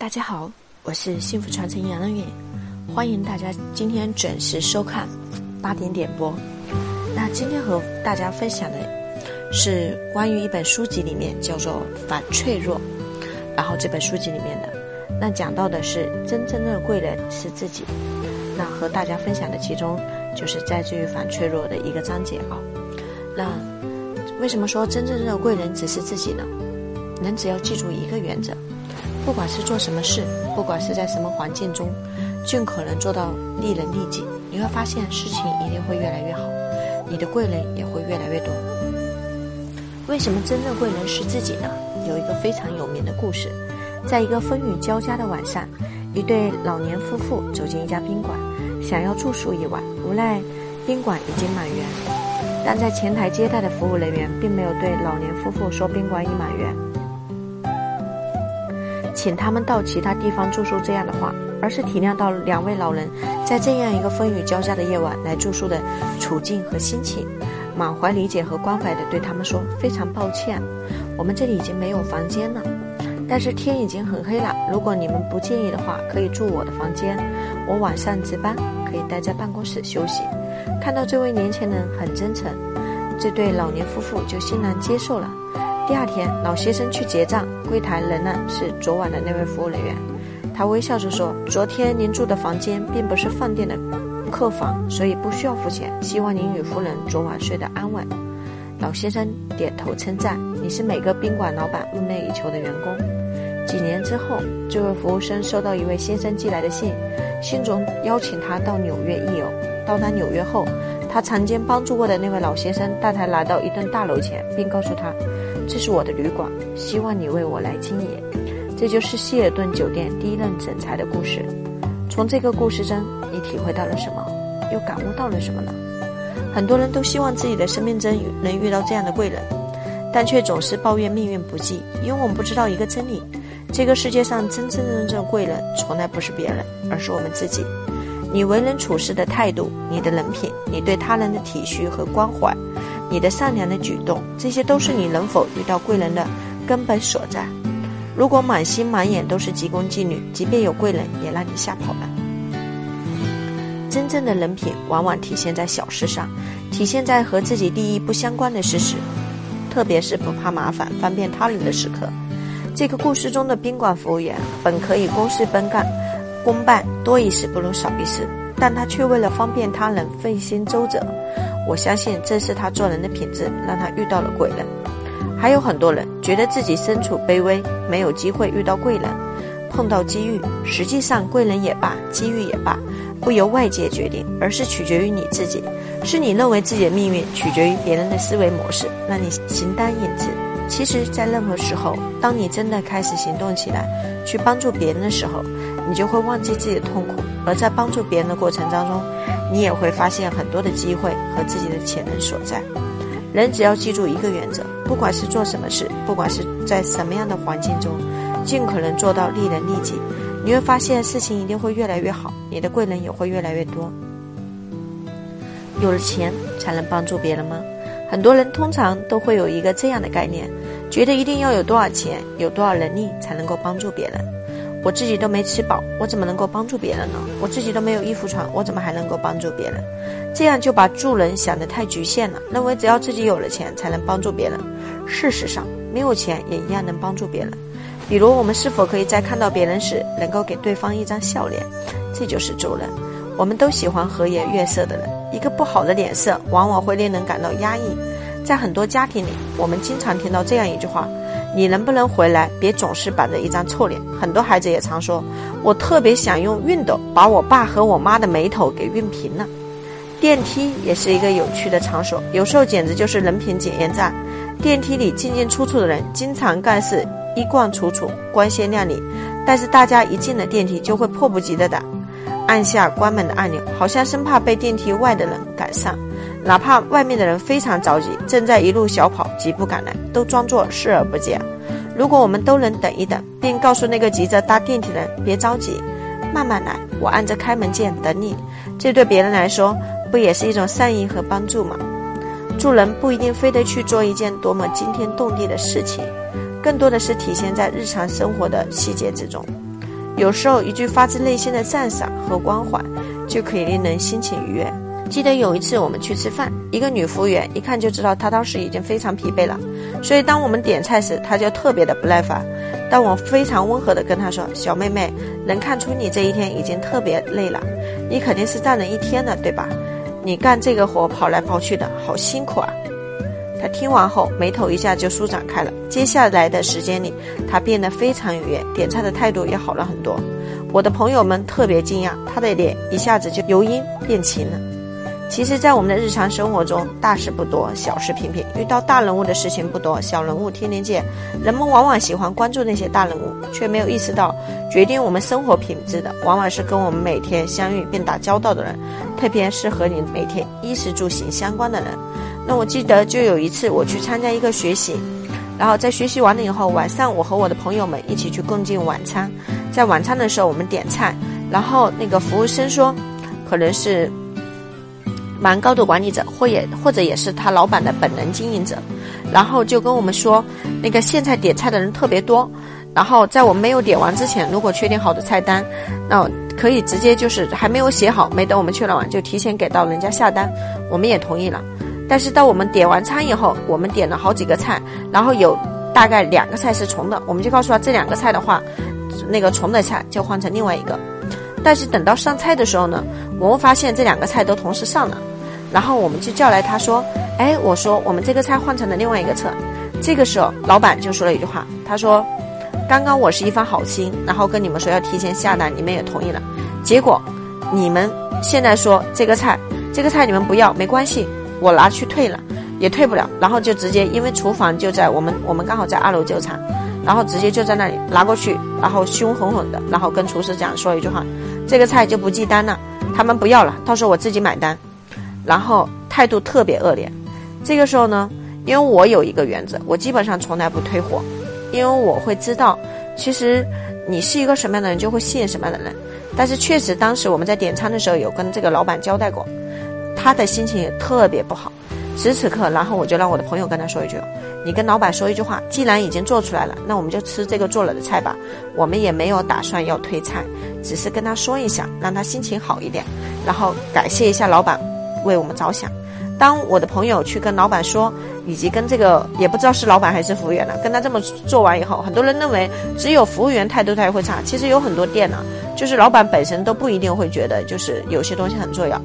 大家好，我是幸福传承杨乐远，欢迎大家今天准时收看八点点播。那今天和大家分享的是关于一本书籍里面叫做《反脆弱》，然后这本书籍里面的那讲到的是真正的贵人是自己。那和大家分享的其中就是在于反脆弱的一个章节啊。那为什么说真正的贵人只是自己呢？人只要记住一个原则。不管是做什么事，不管是在什么环境中，尽可能做到利人利己，你会发现事情一定会越来越好，你的贵人也会越来越多。为什么真正贵人是自己呢？有一个非常有名的故事，在一个风雨交加的晚上，一对老年夫妇走进一家宾馆，想要住宿一晚，无奈宾馆已经满员，但在前台接待的服务人员并没有对老年夫妇说宾馆已满员。请他们到其他地方住宿这样的话，而是体谅到两位老人在这样一个风雨交加的夜晚来住宿的处境和心情，满怀理解和关怀的对他们说：“非常抱歉，我们这里已经没有房间了，但是天已经很黑了。如果你们不介意的话，可以住我的房间，我晚上值班，可以待在办公室休息。”看到这位年轻人很真诚，这对老年夫妇就欣然接受了。第二天，老先生去结账，柜台仍然是昨晚的那位服务人员。他微笑着说：“昨天您住的房间并不是饭店的客房，所以不需要付钱。希望您与夫人昨晚睡得安稳。”老先生点头称赞：“你是每个宾馆老板梦寐以求的员工。”几年之后，这位服务生收到一位先生寄来的信，信中邀请他到纽约一游。到达纽约后，他曾经帮助过的那位老先生带他来到一栋大楼前，并告诉他。这是我的旅馆，希望你为我来经营。这就是希尔顿酒店第一任总裁的故事。从这个故事中，你体会到了什么？又感悟到了什么呢？很多人都希望自己的生命中能遇到这样的贵人，但却总是抱怨命运不济。因为我们不知道一个真理：这个世界上真真正正贵人，从来不是别人，而是我们自己。你为人处事的态度，你的人品，你对他人的体恤和关怀。你的善良的举动，这些都是你能否遇到贵人的根本所在。如果满心满眼都是急功近利，即便有贵人，也让你吓跑了。真正的人品往往体现在小事上，体现在和自己利益不相关的事实，特别是不怕麻烦、方便他人的时刻。这个故事中的宾馆服务员本可以公事奔干、公办多一事不如少一事，但他却为了方便他人费心周折。我相信这是他做人的品质，让他遇到了贵人。还有很多人觉得自己身处卑微，没有机会遇到贵人，碰到机遇。实际上，贵人也罢，机遇也罢，不由外界决定，而是取决于你自己。是你认为自己的命运取决于别人的思维模式，让你形单影只。其实，在任何时候，当你真的开始行动起来，去帮助别人的时候，你就会忘记自己的痛苦。而在帮助别人的过程当中，你也会发现很多的机会和自己的潜能所在。人只要记住一个原则，不管是做什么事，不管是在什么样的环境中，尽可能做到利人利己，你会发现事情一定会越来越好，你的贵人也会越来越多。有了钱才能帮助别人吗？很多人通常都会有一个这样的概念，觉得一定要有多少钱、有多少能力才能够帮助别人。我自己都没吃饱，我怎么能够帮助别人呢？我自己都没有衣服穿，我怎么还能够帮助别人？这样就把助人想得太局限了，认为只要自己有了钱才能帮助别人。事实上，没有钱也一样能帮助别人。比如，我们是否可以在看到别人时，能够给对方一张笑脸？这就是助人。我们都喜欢和颜悦色的人，一个不好的脸色往往会令人感到压抑。在很多家庭里，我们经常听到这样一句话。你能不能回来？别总是板着一张臭脸。很多孩子也常说：“我特别想用熨斗把我爸和我妈的眉头给熨平了。”电梯也是一个有趣的场所，有时候简直就是人品检验站。电梯里进进出出的人，经常干事衣冠楚楚、光鲜亮丽，但是大家一进了电梯，就会迫不及待的按下关门的按钮，好像生怕被电梯外的人赶上。哪怕外面的人非常着急，正在一路小跑，急不赶来，都装作视而不见。如果我们都能等一等，并告诉那个急着搭电梯的人别着急，慢慢来，我按着开门键等你，这对别人来说不也是一种善意和帮助吗？助人不一定非得去做一件多么惊天动地的事情，更多的是体现在日常生活的细节之中。有时候一句发自内心的赞赏和关怀，就可以令人心情愉悦。记得有一次我们去吃饭，一个女服务员一看就知道她当时已经非常疲惫了，所以当我们点菜时，她就特别的不耐烦。但我非常温和地跟她说：“小妹妹，能看出你这一天已经特别累了，你肯定是站了一天了，对吧？你干这个活跑来跑去的好辛苦啊。”她听完后眉头一下就舒展开了。接下来的时间里，她变得非常愉悦，点菜的态度也好了很多。我的朋友们特别惊讶，她的脸一下子就由阴变晴了。其实，在我们的日常生活中，大事不多，小事频频。遇到大人物的事情不多，小人物天天见。人们往往喜欢关注那些大人物，却没有意识到，决定我们生活品质的，往往是跟我们每天相遇并打交道的人，特别是和你每天衣食住行相关的人。那我记得就有一次，我去参加一个学习，然后在学习完了以后，晚上我和我的朋友们一起去共进晚餐。在晚餐的时候，我们点菜，然后那个服务生说，可能是。蛮高的管理者，或也或者也是他老板的本能经营者，然后就跟我们说，那个现在点菜的人特别多，然后在我们没有点完之前，如果确定好的菜单，那可以直接就是还没有写好，没等我们确认完就提前给到人家下单，我们也同意了。但是到我们点完餐以后，我们点了好几个菜，然后有大概两个菜是重的，我们就告诉他这两个菜的话，那个重的菜就换成另外一个。但是等到上菜的时候呢，我们发现这两个菜都同时上了。然后我们就叫来他说：“哎，我说我们这个菜换成了另外一个菜。”这个时候，老板就说了一句话，他说：“刚刚我是一番好心，然后跟你们说要提前下单，你们也同意了。结果你们现在说这个菜，这个菜你们不要，没关系，我拿去退了，也退不了。然后就直接，因为厨房就在我们我们刚好在二楼就餐，然后直接就在那里拿过去，然后凶狠狠的，然后跟厨师讲说一句话：这个菜就不记单了，他们不要了，到时候我自己买单。”然后态度特别恶劣，这个时候呢，因为我有一个原则，我基本上从来不退货，因为我会知道，其实你是一个什么样的人，就会吸引什么样的人。但是确实，当时我们在点餐的时候有跟这个老板交代过，他的心情也特别不好。此时此刻，然后我就让我的朋友跟他说一句：“你跟老板说一句话，既然已经做出来了，那我们就吃这个做了的菜吧。我们也没有打算要退菜，只是跟他说一下，让他心情好一点，然后感谢一下老板。”为我们着想。当我的朋友去跟老板说，以及跟这个也不知道是老板还是服务员了，跟他这么做完以后，很多人认为只有服务员态度才会差。其实有很多店呢，就是老板本身都不一定会觉得，就是有些东西很重要。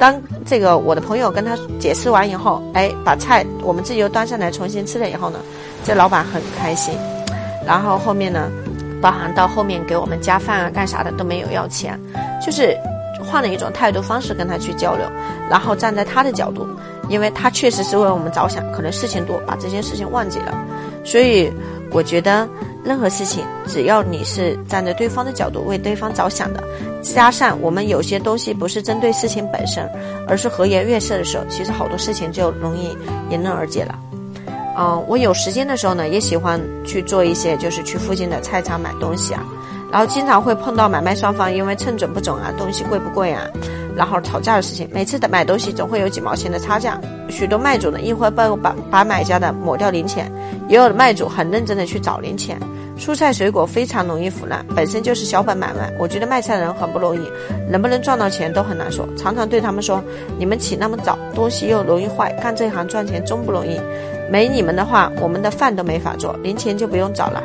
当这个我的朋友跟他解释完以后，哎，把菜我们自己又端上来重新吃了以后呢，这老板很开心。然后后面呢，包含到后面给我们加饭啊干啥的都没有要钱，就是。换了一种态度方式跟他去交流，然后站在他的角度，因为他确实是为我们着想，可能事情多，把这件事情忘记了。所以我觉得任何事情，只要你是站在对方的角度为对方着想的，加上我们有些东西不是针对事情本身，而是和颜悦色的时候，其实好多事情就容易迎刃而解了。嗯，我有时间的时候呢，也喜欢去做一些，就是去附近的菜场买东西啊。然后经常会碰到买卖双方因为称准不准啊，东西贵不贵啊，然后吵架的事情。每次的买东西总会有几毛钱的差价，许多卖主呢一会把把把买家的抹掉零钱，也有的卖主很认真的去找零钱。蔬菜水果非常容易腐烂，本身就是小本买卖，我觉得卖菜人很不容易，能不能赚到钱都很难说。常常对他们说，你们起那么早，东西又容易坏，干这行赚钱真不容易。没你们的话，我们的饭都没法做，零钱就不用找了。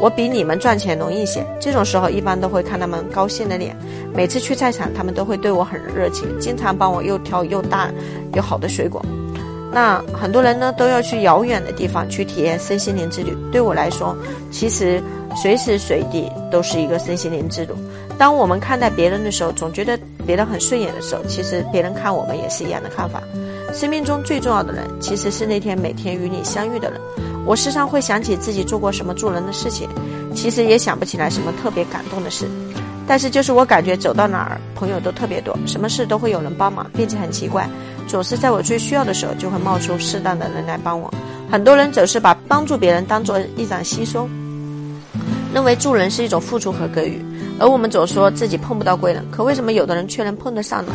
我比你们赚钱容易些，这种时候一般都会看他们高兴的脸。每次去菜场，他们都会对我很热情，经常帮我又挑又大又好的水果。那很多人呢都要去遥远的地方去体验身心灵之旅。对我来说，其实随时随地都是一个身心灵之旅。当我们看待别人的时候，总觉得别人很顺眼的时候，其实别人看我们也是一样的看法。生命中最重要的人，其实是那天每天与你相遇的人。我时常会想起自己做过什么助人的事情，其实也想不起来什么特别感动的事，但是就是我感觉走到哪儿朋友都特别多，什么事都会有人帮忙，并且很奇怪，总是在我最需要的时候就会冒出适当的人来帮我。很多人总是把帮助别人当做一场稀松，认为助人是一种付出和给予，而我们总说自己碰不到贵人，可为什么有的人却能碰得上呢？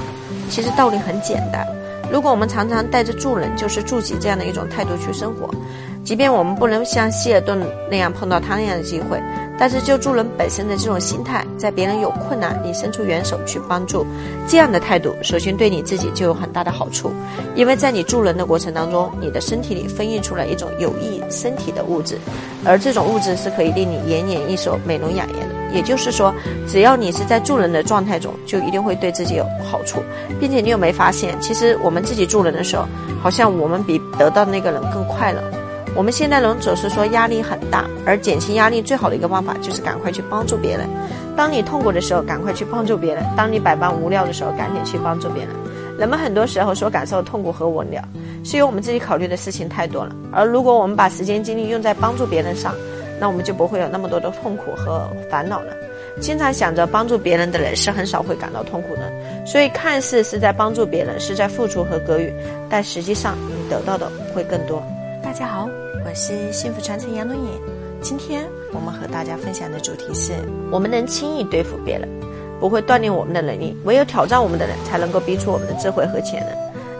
其实道理很简单，如果我们常常带着助人就是助己这样的一种态度去生活。即便我们不能像希尔顿那样碰到他那样的机会，但是就助人本身的这种心态，在别人有困难，你伸出援手去帮助，这样的态度，首先对你自己就有很大的好处，因为在你助人的过程当中，你的身体里分泌出来一种有益身体的物质，而这种物质是可以令你延年益寿、美容养颜的。也就是说，只要你是在助人的状态中，就一定会对自己有好处，并且你有没发现，其实我们自己助人的时候，好像我们比得到那个人更快乐。我们现代人总是说压力很大，而减轻压力最好的一个方法就是赶快去帮助别人。当你痛苦的时候，赶快去帮助别人；当你百般无聊的时候，赶紧去帮助别人。人们很多时候所感受的痛苦和无聊，是由我们自己考虑的事情太多了。而如果我们把时间精力用在帮助别人上，那我们就不会有那么多的痛苦和烦恼了。经常想着帮助别人的人是很少会感到痛苦的。所以，看似是在帮助别人，是在付出和给予，但实际上你得到的会更多。大家好，我是幸福传承杨东野。今天我们和大家分享的主题是：我们能轻易对付别人，不会锻炼我们的能力。唯有挑战我们的人，才能够逼出我们的智慧和潜能。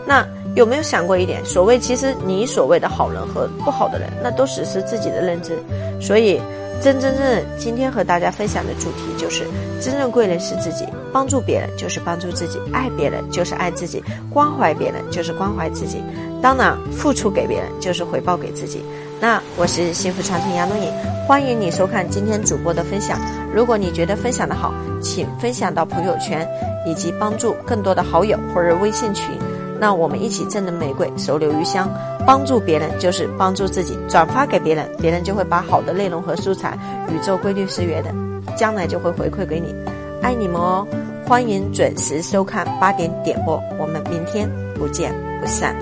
那有没有想过一点？所谓其实你所谓的好人和不好的人，那都只是自己的认知。所以，真真正正今天和大家分享的主题就是：真正贵人是自己，帮助别人就是帮助自己，爱别人就是爱自己，关怀别人就是关怀自己。当然，付出给别人就是回报给自己。那我是幸福长城杨东颖，欢迎你收看今天主播的分享。如果你觉得分享的好，请分享到朋友圈，以及帮助更多的好友或者微信群。那我们一起赠人玫瑰，手留余香。帮助别人就是帮助自己，转发给别人，别人就会把好的内容和素材，宇宙规律是圆的，将来就会回馈给你。爱你们哦！欢迎准时收看八点点播，我们明天不见不散。